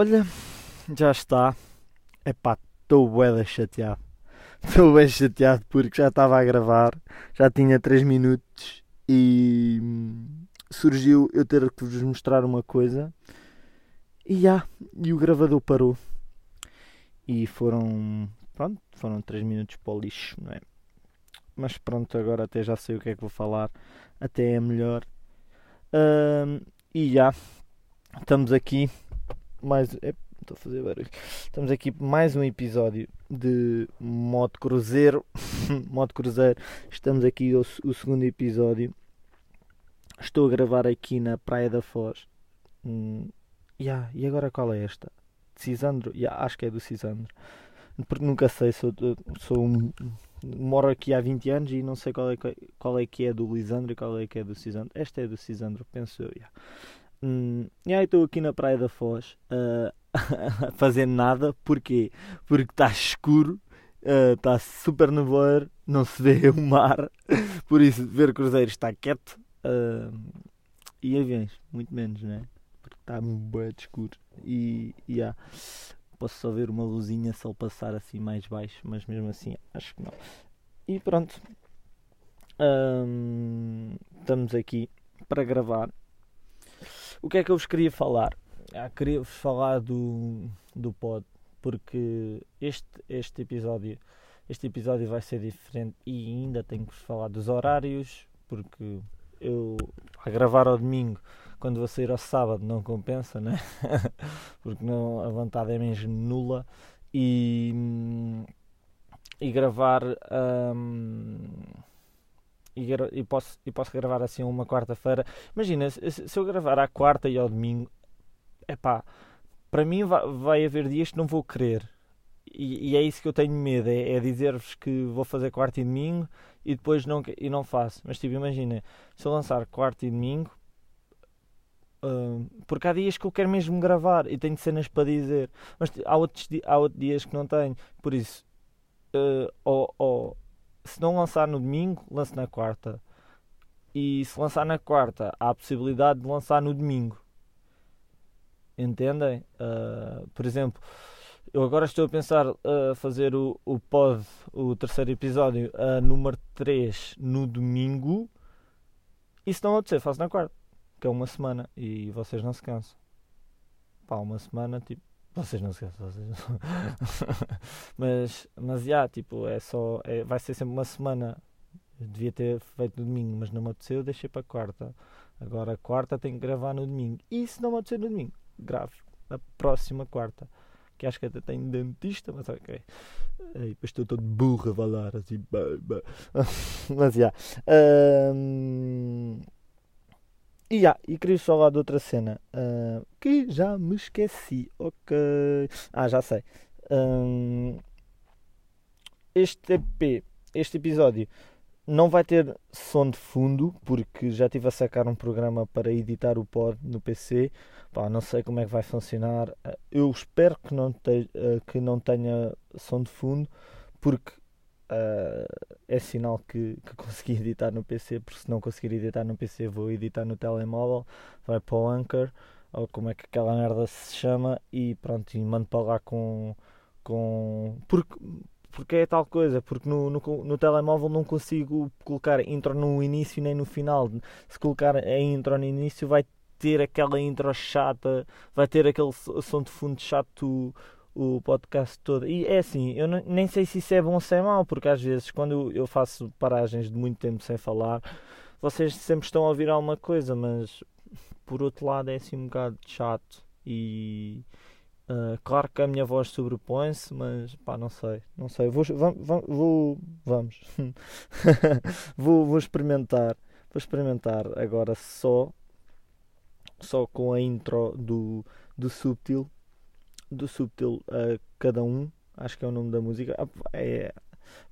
Olha, já está. Epá, estou bué chateado. Estou bem chateado porque já estava a gravar, já tinha 3 minutos e hum, surgiu eu ter que vos mostrar uma coisa e já, e o gravador parou. E foram, pronto, foram 3 minutos para o lixo, não é? Mas pronto, agora até já sei o que é que vou falar, até é melhor. Hum, e já, estamos aqui mais. Estou a fazer barulho. Estamos aqui mais um episódio de Modo Cruzeiro. Modo Cruzeiro. Estamos aqui o, o, segundo episódio. Estou a gravar aqui na Praia da Foz. Hum, yeah, e agora qual é esta? De Cisandro? Yeah, acho que é do Cisandro. Porque nunca sei, sou, sou um, moro aqui há 20 anos e não sei qual é, qual é que é do Lisandro e qual é que é do Cisandro. Esta é do Cisandro, penso eu. Yeah. Hum, e aí estou aqui na Praia da Foz uh, a fazer nada. Porquê? Porque está escuro, está uh, super nevoeiro, não se vê o mar. Por isso, ver cruzeiros está quieto. Uh, e aviões, muito menos, né? Porque está muito escuro. E, e yeah, posso só ver uma luzinha se ele passar assim mais baixo, mas mesmo assim acho que não. E pronto. Um, estamos aqui para gravar o que é que eu vos queria falar? Ah, queria vos falar do, do pod, porque este, este episódio este episódio vai ser diferente e ainda tenho que vos falar dos horários, porque eu a gravar ao domingo, quando vou sair ao sábado, não compensa, né? porque não, a vontade é mesmo nula. E, e gravar. Um, e, e, posso, e posso gravar assim uma quarta-feira. Imagina, se, se, eu gravar à quarta e ao domingo, é pá, para mim vai, vai haver dias que não vou querer. E, e é isso que eu tenho medo, é, é dizer-vos que vou fazer quarta e domingo e depois não, e não faço. Mas tipo, imagina, se eu lançar quarta e domingo, uh, porque há dias que eu quero mesmo gravar e tenho cenas para dizer, mas há outros, há outros dias que não tenho, por isso, uh, ou, ou se não lançar no domingo, lance na quarta. E se lançar na quarta, há a possibilidade de lançar no domingo. Entendem? Uh, por exemplo, eu agora estou a pensar a uh, fazer o, o pod, o terceiro episódio, uh, número 3, no domingo. E se não acontecer, faço na quarta. Que é uma semana. E vocês não se cansam. Pá, uma semana, tipo, vocês não se vocês não... mas, mas já, tipo, é só. É, vai ser sempre uma semana. Eu devia ter feito no domingo, mas não me apeteceu, deixei para quarta. Agora, quarta tenho que gravar no domingo. E se não me apetecer no domingo, grave na próxima quarta. Que acho que até tenho dentista, mas ok. Depois estou todo burro a falar assim. mas já. Um... E, yeah, e queria falar de outra cena uh, que já me esqueci. Ok. Ah, já sei. Um, este EP, este episódio, não vai ter som de fundo, porque já estive a sacar um programa para editar o pod no PC. Pá, não sei como é que vai funcionar. Eu espero que não, te, que não tenha som de fundo, porque uh, é sinal que, que consegui editar no PC, porque se não conseguir editar no PC vou editar no telemóvel, vai para o Anchor, ou como é que aquela merda se chama, e pronto, e mando para lá com. com porque, porque é tal coisa, porque no, no, no telemóvel não consigo colocar intro no início nem no final. Se colocar a intro no início vai ter aquela intro chata, vai ter aquele som de fundo chato o podcast todo. E é assim, eu nem sei se isso é bom ou se é mau, porque às vezes quando eu faço paragens de muito tempo sem falar, vocês sempre estão a ouvir alguma coisa, mas por outro lado é assim um bocado chato. E uh, claro que a minha voz sobrepõe-se, mas pá, não sei, não sei, vou, vou, vou vamos, vou, vou experimentar, vou experimentar agora só só com a intro do, do Subtil do Subtil a cada um, acho que é o nome da música. Ah, é,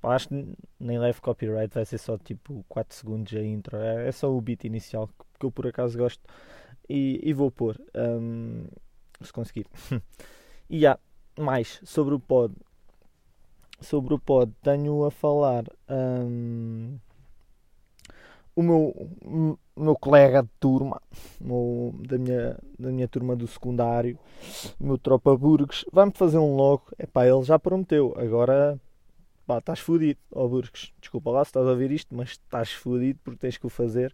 acho que nem leve copyright, vai ser só tipo 4 segundos a intro. É, é só o beat inicial que eu por acaso gosto e, e vou pôr um, se conseguir. e há mais sobre o pod. Sobre o pod, tenho a falar um, o meu meu colega de turma, meu, da, minha, da minha turma do secundário, o meu tropa Burgos, vai-me fazer um logo. Epá, ele já prometeu, agora pá, estás fodido, ó oh, Burgos. Desculpa lá se estás a ouvir isto, mas estás fodido porque tens que o fazer.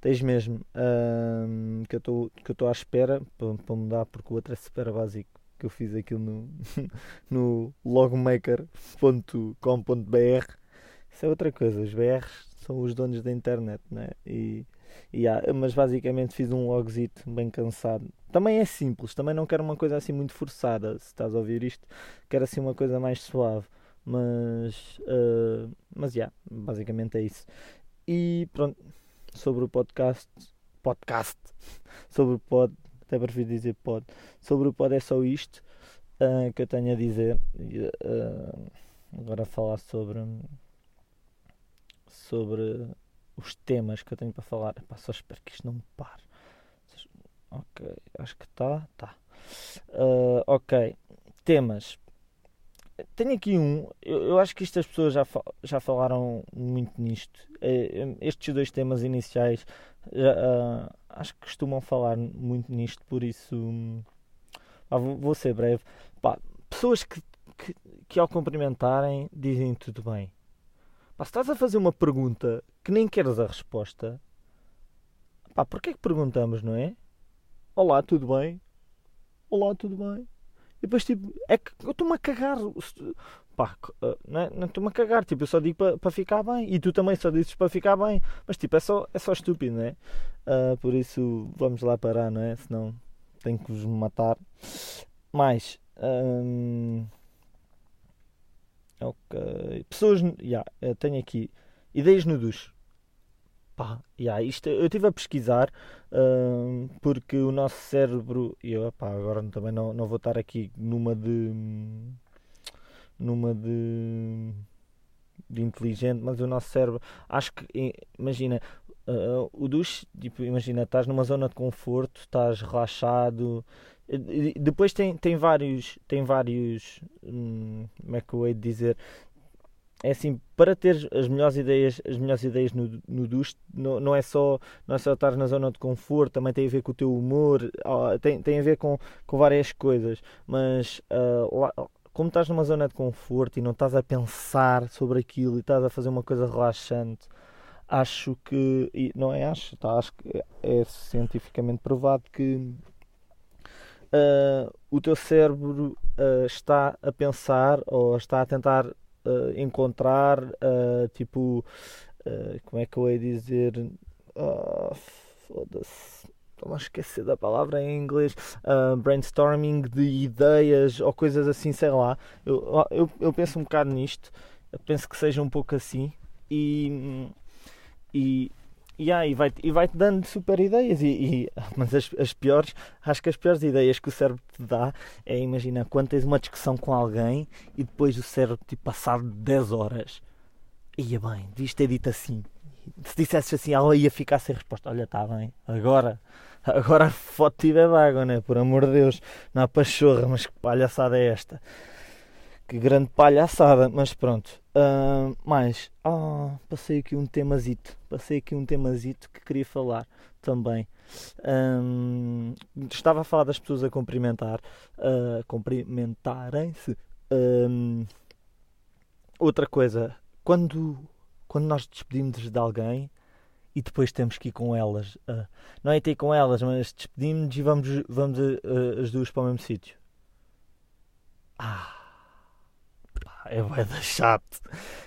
Tens mesmo um, que eu estou à espera para, para mudar, porque o outro é super básico. Que eu fiz aquilo no, no logmaker.com.br. Isso é outra coisa, os BRs são os donos da internet, né? E yeah, mas basicamente fiz um logzito bem cansado. Também é simples, também não quero uma coisa assim muito forçada. Se estás a ouvir isto, quero assim uma coisa mais suave. Mas, uh, mas yeah, basicamente é isso. E pronto, sobre o podcast, podcast, sobre o pod, até prefiro dizer pod, sobre o pod é só isto uh, que eu tenho a dizer. Uh, agora falar sobre sobre os temas que eu tenho para falar. Epá, só espero que isto não me pare. Ok, acho que está. Tá. Uh, ok, temas. Tenho aqui um. Eu, eu, acho que isto as pessoas já, já falaram muito nisto. Uh, estes dois temas iniciais uh, acho que costumam falar muito nisto, por isso um, vou, vou, ser breve. Pá, pessoas que, que, que ao cumprimentarem dizem tudo bem. Pá, se estás a fazer uma pergunta que nem queres a resposta, pá, porquê é que perguntamos, não é? Olá, tudo bem? Olá, tudo bem? E depois, tipo, é que eu estou-me a cagar. Pá, eh, não é? estou-me a cagar. Tipo, eu só digo para pa ficar bem. E tu também só dizes para ficar bem. Mas, tipo, é só, é só estúpido, não é? Uh, por isso, vamos lá parar, não é? Senão tenho que vos matar. Mais. Um... Ok. Pessoas. Yeah, tenho aqui. Ideias no duche. Pá, yeah, isto, eu estive a pesquisar uh, porque o nosso cérebro. Eu, agora também não, não vou estar aqui numa de. numa de. de inteligente, mas o nosso cérebro. Acho que. Imagina. Uh, o duche, tipo, imagina, estás numa zona de conforto, estás relaxado, depois tem, tem vários. Tem vários. Hum, como é que eu hei de dizer? É assim, para ter as melhores ideias, as melhores ideias no, no duche, não, não, é só, não é só estar na zona de conforto, também tem a ver com o teu humor, tem, tem a ver com, com várias coisas. Mas uh, lá, como estás numa zona de conforto e não estás a pensar sobre aquilo e estás a fazer uma coisa relaxante, acho que. Não é acho, tá, acho que é cientificamente provado que uh, o teu cérebro uh, está a pensar ou está a tentar uh, encontrar, tipo, como é que eu ia dizer? Foda-se. Estou a esquecer da palavra em inglês. brainstorming de ideias ou coisas assim, sei lá. Eu, eu, eu penso um bocado nisto. Eu penso que seja um pouco assim. E, e E vai-te e vai -te dando super ideias. E, e mas as, as, piores, acho que as piores ideias que o cérebro te dá é, imagina, quando tens uma discussão com alguém e depois o cérebro, tipo, passado 10 horas, ia bem, devias ter dito assim. Se dissesses assim, ela ia ficar sem resposta. Olha, está bem, agora, agora a foto tiver vaga, né? Por amor de Deus, não há pachorra, mas que palhaçada é esta? Que grande palhaçada, mas pronto. Uh, mais, ah, passei aqui um temazito. Passei aqui um temazito que queria falar também. Um, estava a falar das pessoas a cumprimentar, uh, cumprimentarem-se. Um, outra coisa, quando, quando nós despedimos de alguém e depois temos que ir com elas, uh, não é ter com elas, mas despedimos e vamos, vamos uh, as duas para o mesmo sítio. Ah é bué chato.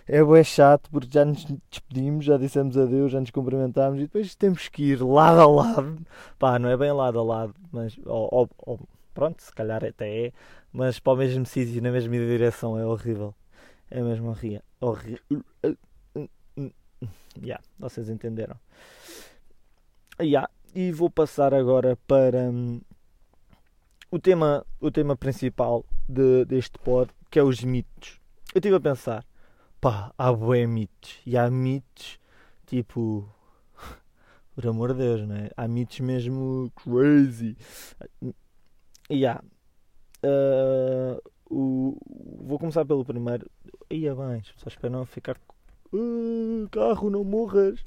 É bué chato porque já nos despedimos, já dissemos adeus, já nos cumprimentámos e depois temos que ir lado a lado. Pá, não é bem lado a lado, mas pronto, se calhar até é, mas para o mesmo sítio, na mesma direção, é horrível. É mesmo horrível. Horrível. Yeah, vocês entenderam. Yeah, e vou passar agora para hum, o, tema, o tema principal de, deste pod, que é os mitos eu estive a pensar, pá, há bué mitos. E há mitos, tipo, por amor de Deus, né? Há mitos mesmo crazy. E há. Uh, o, vou começar pelo primeiro. Ia bem, só espero não ficar. Uh, carro, não morras.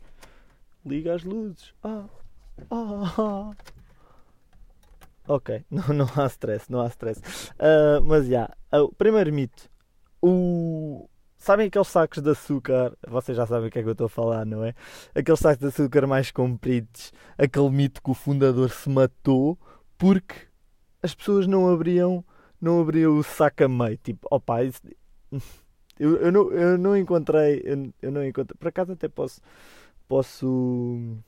liga as luzes. Ah, ah, ah. Ok, não, não há stress, não há stress. Uh, mas já, yeah, o primeiro mito. O... Sabem aqueles sacos de açúcar? Vocês já sabem o que é que eu estou a falar, não é? Aqueles sacos de açúcar mais compridos. Aquele mito que o fundador se matou porque as pessoas não abriam, não abriam o saco a meio. Tipo, opa, isso... eu, eu, não, eu não encontrei. Eu, eu não encontrei. Por acaso até posso, posso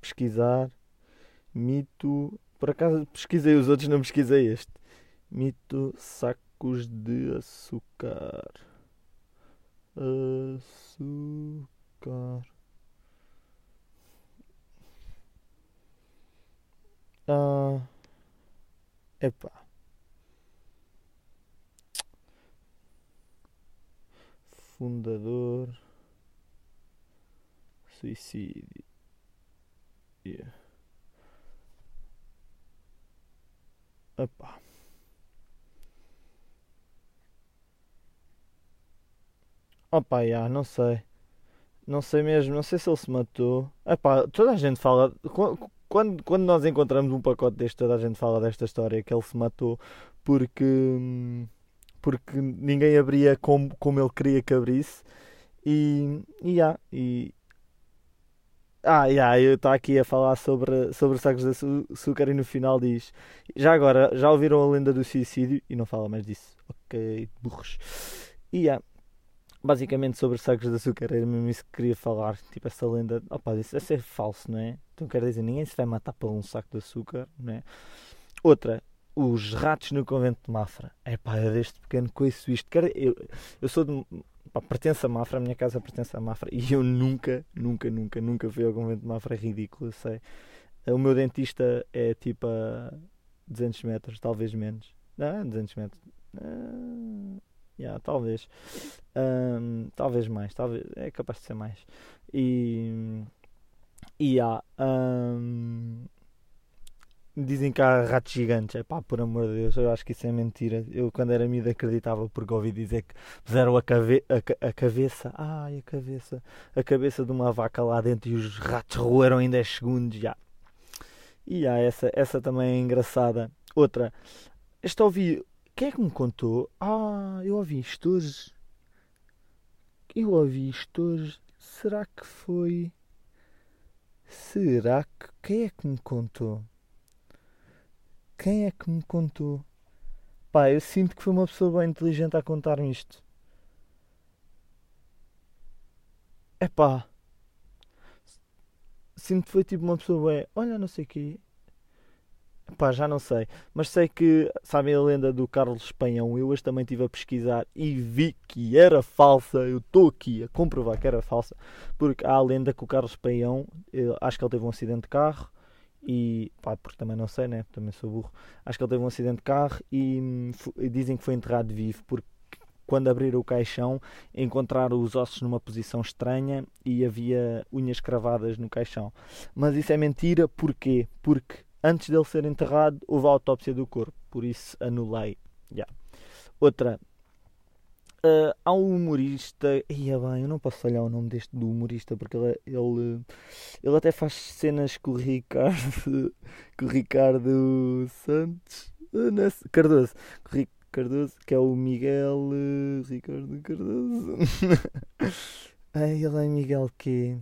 pesquisar. Mito por acaso pesquisei os outros, não pesquisei este. Mito sacos de açúcar. Açúcar. Ah. Epá. Fundador. Suicídio. Yeah. Epá. Opa, já, não sei. Não sei mesmo, não sei se ele se matou. Epá, toda a gente fala. Quando, quando nós encontramos um pacote deste, toda a gente fala desta história que ele se matou porque. porque ninguém abria como, como ele queria que abrisse. E. E, já, e, ah, yeah, eu estou aqui a falar sobre, sobre sacos de açúcar e no final diz: Já agora, já ouviram a lenda do suicídio? E não fala mais disso. Ok, burros. E yeah, basicamente sobre sacos de açúcar, era mesmo isso que queria falar. Tipo, essa lenda, opa, isso é ser falso, não é? Então quer dizer, ninguém se vai matar por um saco de açúcar, não é? Outra, os ratos no convento de Mafra. É pá, eu desde pequeno conheço isto. Eu, eu sou de pá, pertence a Mafra, a minha casa pertence a Mafra e eu nunca, nunca, nunca, nunca fui ao convento de Mafra, é ridículo, sei. O meu dentista é tipo a 200 metros, talvez menos. Não, 200 metros. Yeah, talvez. Um, talvez mais, talvez, é capaz de ser mais. E. E há. Um, Dizem que há ratos gigantes. É pá, por amor de Deus, eu acho que isso é mentira. Eu, quando era miúdo, acreditava porque ouvi dizer que puseram a, cave a, a, cabeça. Ai, a cabeça. A cabeça de uma vaca lá dentro e os ratos roeram em 10 segundos. Já. E há essa, essa também é engraçada. Outra. Esta ouvi. Quem é que me contou? Ah, eu ouvi isto hoje. Eu ouvi isto hoje. Será que foi. Será que. Quem é que me contou? Quem é que me contou? Pá, eu sinto que foi uma pessoa bem inteligente a contar-me isto. É pá. Sinto que foi tipo uma pessoa bem. Olha, não sei o quê. Pá, já não sei. Mas sei que, sabem a lenda do Carlos Espanhão? Eu hoje também estive a pesquisar e vi que era falsa. Eu estou aqui a comprovar que era falsa. Porque há a lenda que o Carlos Espanhão, acho que ele teve um acidente de carro e pá, porque também não sei, né? Também sou burro. Acho que ele teve um acidente de carro e, e dizem que foi enterrado vivo porque quando abriram o caixão encontraram os ossos numa posição estranha e havia unhas cravadas no caixão. Mas isso é mentira, porquê? Porque antes dele ser enterrado houve a autópsia do corpo, por isso anulei. Yeah. Outra, Uh, há um humorista, ia bem, eu não posso olhar o nome deste do humorista porque ele, ele, ele até faz cenas com o Ricardo, com o Ricardo Santos, uh, Cardoso, com o Cardoso, que é o Miguel uh, Ricardo Cardoso. Ele é Miguel que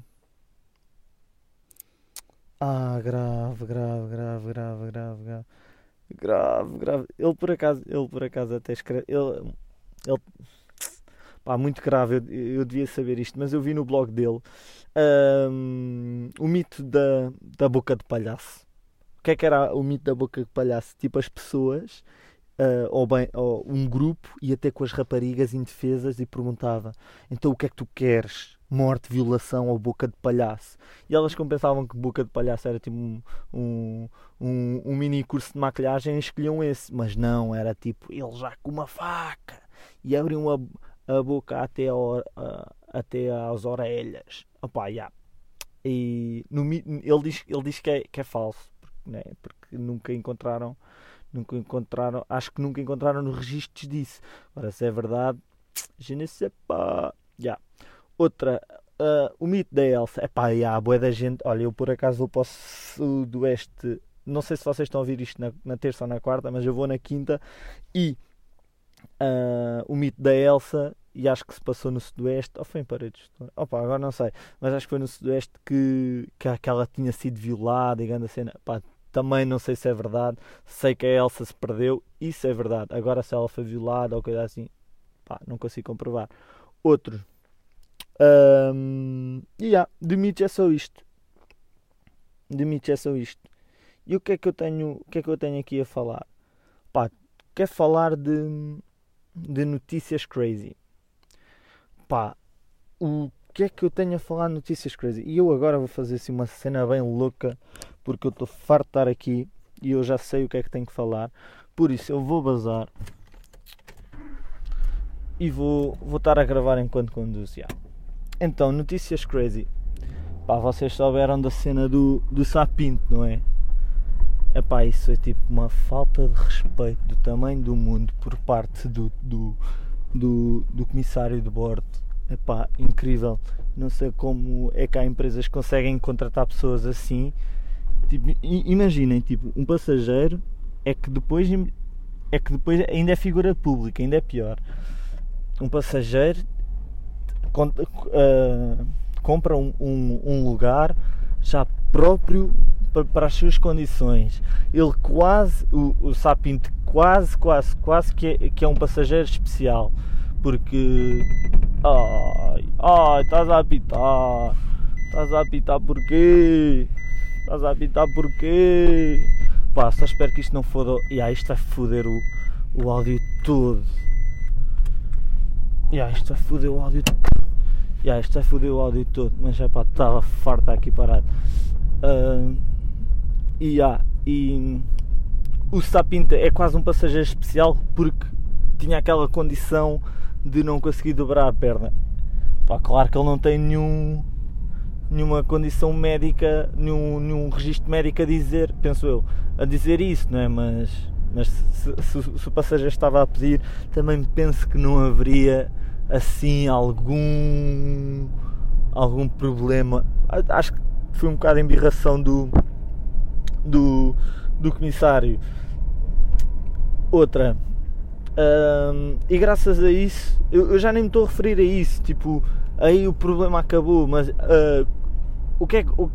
Ah, grave, grave, grave, grave, grave, grave. Grave, grave. Ele por acaso, ele por acaso até escreve. Ele, ele Pá, muito grave, eu, eu devia saber isto, mas eu vi no blog dele um, o mito da, da boca de palhaço. O que é que era o mito da boca de palhaço? Tipo, as pessoas, uh, ou, bem, ou um grupo, ia ter com as raparigas indefesas e perguntava: então o que é que tu queres? Morte, violação ou boca de palhaço? E elas compensavam que boca de palhaço era tipo um, um, um, mini curso de maquilhagem e escolhiam esse, mas não, era tipo ele já com uma faca e abriam a a boca até, ao, até às orelhas. Opa, yeah. E no, ele diz, ele diz que, é, que é falso, porque, né? porque nunca encontraram, nunca encontraram, acho que nunca encontraram nos registros disso. Agora, se é verdade, je ne sais pas. Yeah. Outra, Uh, o mito da Elsa, é pá, há boa da gente. Olha, eu por acaso vou para o Sudoeste. Não sei se vocês estão a ouvir isto na, na terça ou na quarta, mas eu vou na quinta. E uh, o mito da Elsa, e acho que se passou no Sudoeste, ou foi em Paredes? Opa, agora não sei, mas acho que foi no Sudoeste que, que aquela tinha sido violada e grande cena. Pá, também não sei se é verdade. Sei que a Elsa se perdeu, isso é verdade. Agora, se ela foi violada ou coisa assim, pá, não consigo comprovar. Outro. Um, e yeah, de é só isto. De é só isto. E o que é que eu tenho, o que é que eu tenho aqui a falar? Pá, quer falar de, de notícias crazy. Pá, o que é que eu tenho a falar de notícias crazy? E eu agora vou fazer assim uma cena bem louca porque eu estou farto de estar aqui e eu já sei o que é que tenho que falar. Por isso eu vou bazar e vou, vou estar a gravar enquanto conduzo. Yeah. Então, notícias crazy. Pá, vocês souberam da cena do, do Sapinto, não é? É pá, isso é tipo uma falta de respeito do tamanho do mundo por parte do, do, do, do comissário de bordo. É pá, incrível. Não sei como é que há empresas que conseguem contratar pessoas assim Tipo, imaginem, tipo, um passageiro é que depois é que depois ainda é figura pública, ainda é pior. Um passageiro uh, compra um, um, um, lugar já próprio para, as suas condições. Ele quase, o, o Sapinto quase, quase, quase que é, que é um passageiro especial. Porque. Ai, ai, estás a apitar. Estás a apitar porquê? Estás a apitar porquê? Pá, só espero que isto não foda. E yeah, isto vai foder o, o áudio todo. E yeah, isto vai foder o áudio todo. Yeah, isto vai foder o áudio todo. Mas já pá, estava farto aqui parado. Uh, e yeah, e o Sapinta é quase um passageiro especial porque tinha aquela condição de não conseguir dobrar a perna. Pá, claro que ele não tem nenhum nenhuma condição médica, nenhum, nenhum registro médico a dizer, penso eu, a dizer isso, não é? Mas, mas se, se, se o passageiro estava a pedir, também penso que não haveria assim algum algum problema. Acho que foi um bocado a embirração do, do, do comissário. Outra, um, e graças a isso, eu, eu, já nem me estou a referir a isso, tipo, aí o problema acabou, mas uh, o que é que. O,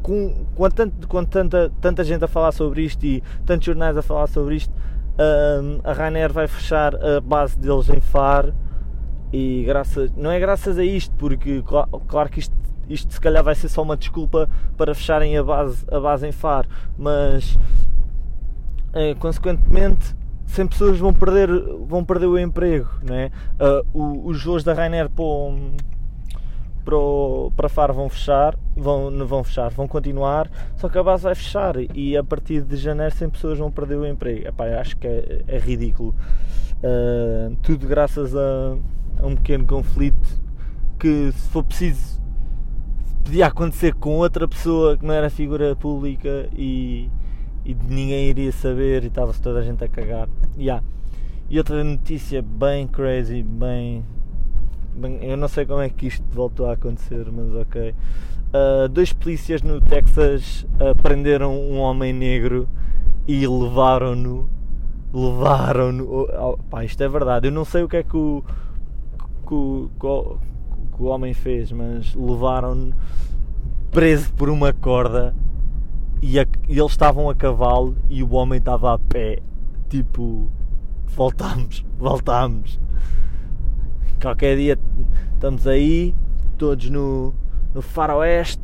com, com, tanto, com tanta, tanta gente a falar sobre isto e tantos jornais a falar sobre isto, um, a Ryanair vai fechar a base deles em Faro e graças, não é graças a isto, porque claro, claro que isto, isto se calhar vai ser só uma desculpa para fecharem a base, a base em Faro, mas é, consequentemente 100 pessoas vão perder, vão perder o emprego, não é? Uh, os voos da Ryanair para para, para Faro vão fechar, vão, não vão fechar, vão continuar, só que a base vai fechar e a partir de janeiro 100 pessoas vão perder o emprego. Epá, acho que é, é ridículo. Uh, tudo graças a, a, um pequeno conflito que se for preciso podia acontecer com outra pessoa que não era figura pública e, e ninguém iria saber e estava-se toda a gente a cagar. Yeah. E outra notícia bem crazy, bem Bem, eu não sei como é que isto voltou a acontecer, mas ok. Uh, dois polícias no Texas uh, prenderam um homem negro e levaram-no. Levaram-no. Oh, pá, isto é verdade. Eu não sei o que é que o, que o, que o homem fez, mas levaram-no preso por uma corda e, a, e eles estavam a cavalo e o homem estava a pé. Tipo, voltámos, voltámos qualquer dia estamos aí, todos no, no faroeste,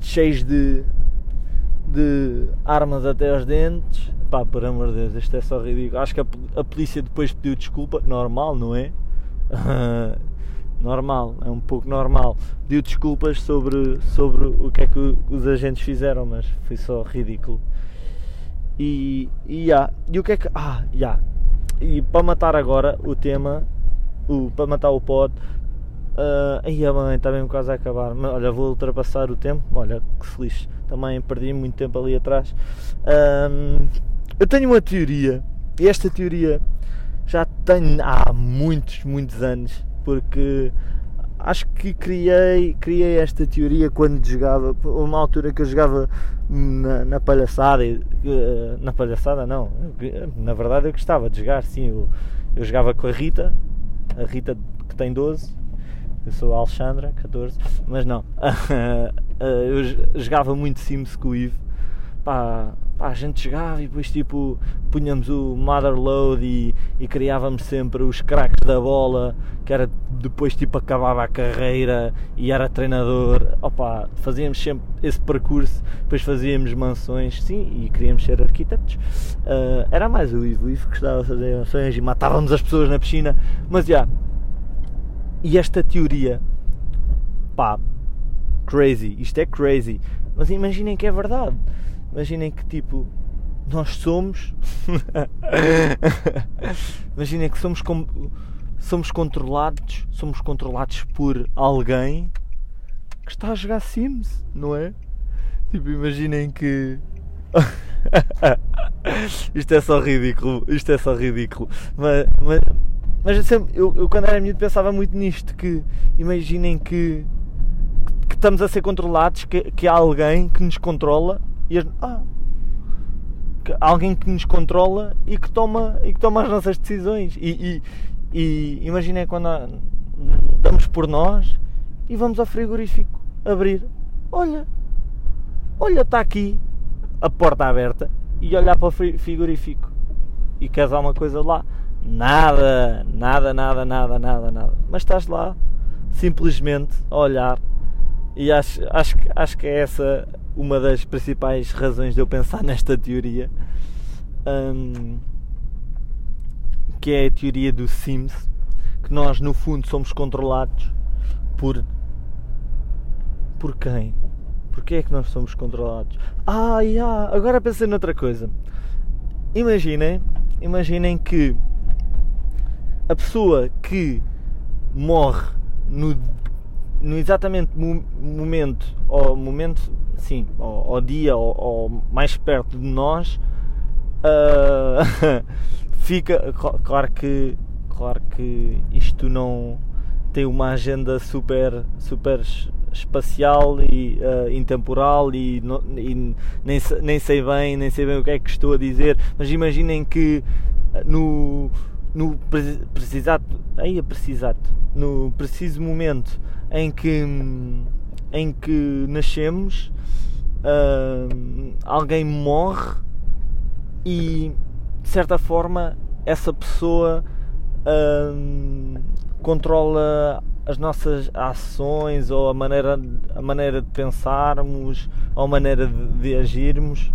cheios de, de armas até aos dentes. Pá, por amor de Deus, isto é só ridículo. Acho que a, a polícia depois pediu desculpa, normal, não é? normal, é um pouco normal. Pediu desculpas sobre, sobre o que é que os agentes fizeram, mas foi só ridículo. E, e, yeah, e o que é que. Ah, yeah. E para matar agora o tema, o, para matar o pod. Uh, aí a mãe está mesmo quase a acabar. Mas, olha, vou ultrapassar o tempo. Olha, que feliz. Também perdi muito tempo ali atrás. Um, eu tenho uma teoria. E esta teoria já tenho há muitos, muitos anos. Porque acho que criei, criei esta teoria quando jogava, uma altura que eu jogava na, na palhaçada, eh, na palhaçada não, na verdade eu gostava de jogar, sim, eu, eu jogava com a Rita, a Rita que tem 12, eu sou a Alexandra, 14, mas não, eu jogava muito Sims com o Ivo, pá, pá, a gente chegava e depois tipo punhamos o Motherload e, e criávamos sempre os craques da bola, que era depois tipo acabava a carreira e era treinador, opa, fazíamos sempre esse percurso, depois fazíamos mansões, sim, e queríamos ser arquitetos. Uh, era mais o Ivo, Ivo gostava de fazer mansões e matávamos as pessoas na piscina, mas já. Yeah, e esta teoria, pá, crazy, isto é crazy, mas imaginem que é verdade Imaginem que tipo nós somos. Imaginem que somos somos controlados, somos controlados por alguém que está a jogar Sims, não é? Tipo, imaginem que isto é só ridículo, isto é só ridículo. Mas, mas, mas eu, sempre, eu, eu, quando era miúdo pensava muito nisto, que imaginem que, que estamos a ser controlados, que, que há alguém que nos controla e as, ah, alguém que nos controla e que toma, e que toma as nossas decisões. E, e, e quando damos por nós e vamos ao frigorífico abrir. Olha, olha, está aqui a porta aberta e olhar para o frigorífico e queres alguma coisa lá? Nada, nada, nada, nada, nada, nada. Mas estás lá simplesmente a olhar e acho, acho, acho que é essa uma das principais razões de eu pensar nesta teoria, um, que é a teoria do Sims, que nós no fundo somos controlados por. Por quem? Porquê é que nós somos controlados? Ah, yeah, agora pensei noutra coisa. Imaginem, imaginem que a pessoa que morre no no exatamente momento, ou momento, sim, ao, dia, ou, mais perto de nós, uh, fica, claro que, claro que isto não tem uma agenda super, super espacial e uh, intemporal e, e, nem, nem sei bem, nem sei bem o que é que estou a dizer, mas imaginem que no no precisado, aí é precisado, no preciso momento em que, em que nascemos, uh, alguém morre e de certa forma essa pessoa uh, controla as nossas ações ou a maneira, a maneira de pensarmos ou a maneira de, de agirmos.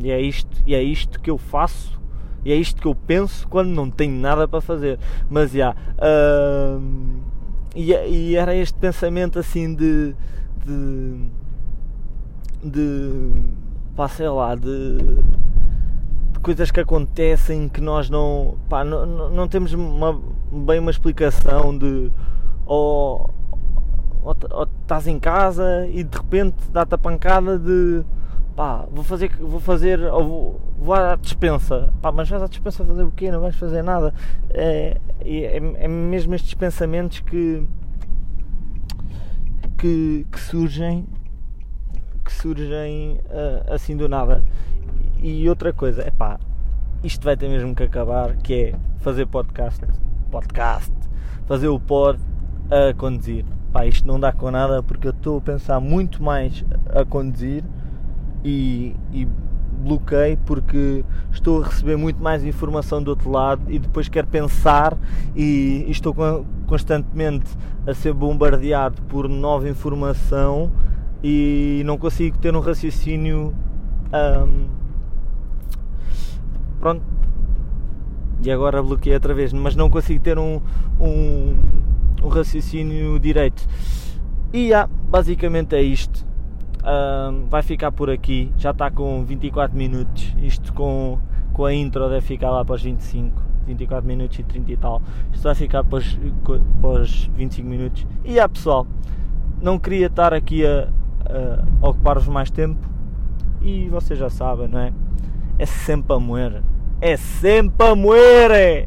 E é isto, e é isto que eu faço e é isto que eu penso quando não tenho nada para fazer. Mas já. Yeah, uh, e, e, era este pensamento assim de. de. de. pá, sei lá, de. de coisas que acontecem que nós não. pá, não, não temos uma, bem uma explicação de. ou, ou, ou estás em casa e de repente dá-te a pancada de pá, vou fazer, vou fazer, ou vou, vou à dispensa, pá, mas vais à dispensa fazer o quê? Não vais fazer nada. É, é, é mesmo estes pensamentos que, que, que surgem, que surgem uh, assim do nada. E outra coisa, é pá, isto vai ter mesmo que acabar, que é fazer podcast, podcast, fazer o pod a conduzir. Pá, isto não dá com nada porque eu estou a pensar muito mais a conduzir e, e bloqueio porque estou a receber muito mais informação do outro lado e depois quero pensar e, e estou constantemente a ser bombardeado por nova informação e não consigo ter um raciocínio um, pronto. E agora bloqueei outra vez mas não consigo ter um, um, um raciocínio direito. E ah, basicamente é isto vai ficar por aqui. Já está com 24 minutos. Isto com, com a intro deve ficar lá para os 25, 24 minutos e 30 e tal. Isto vai ficar para os, para os 25 minutos. E ah, pessoal, não queria estar aqui a, a ocupar-vos mais tempo. E vocês já sabem, não é? É sempre a moer. É sempre a moer!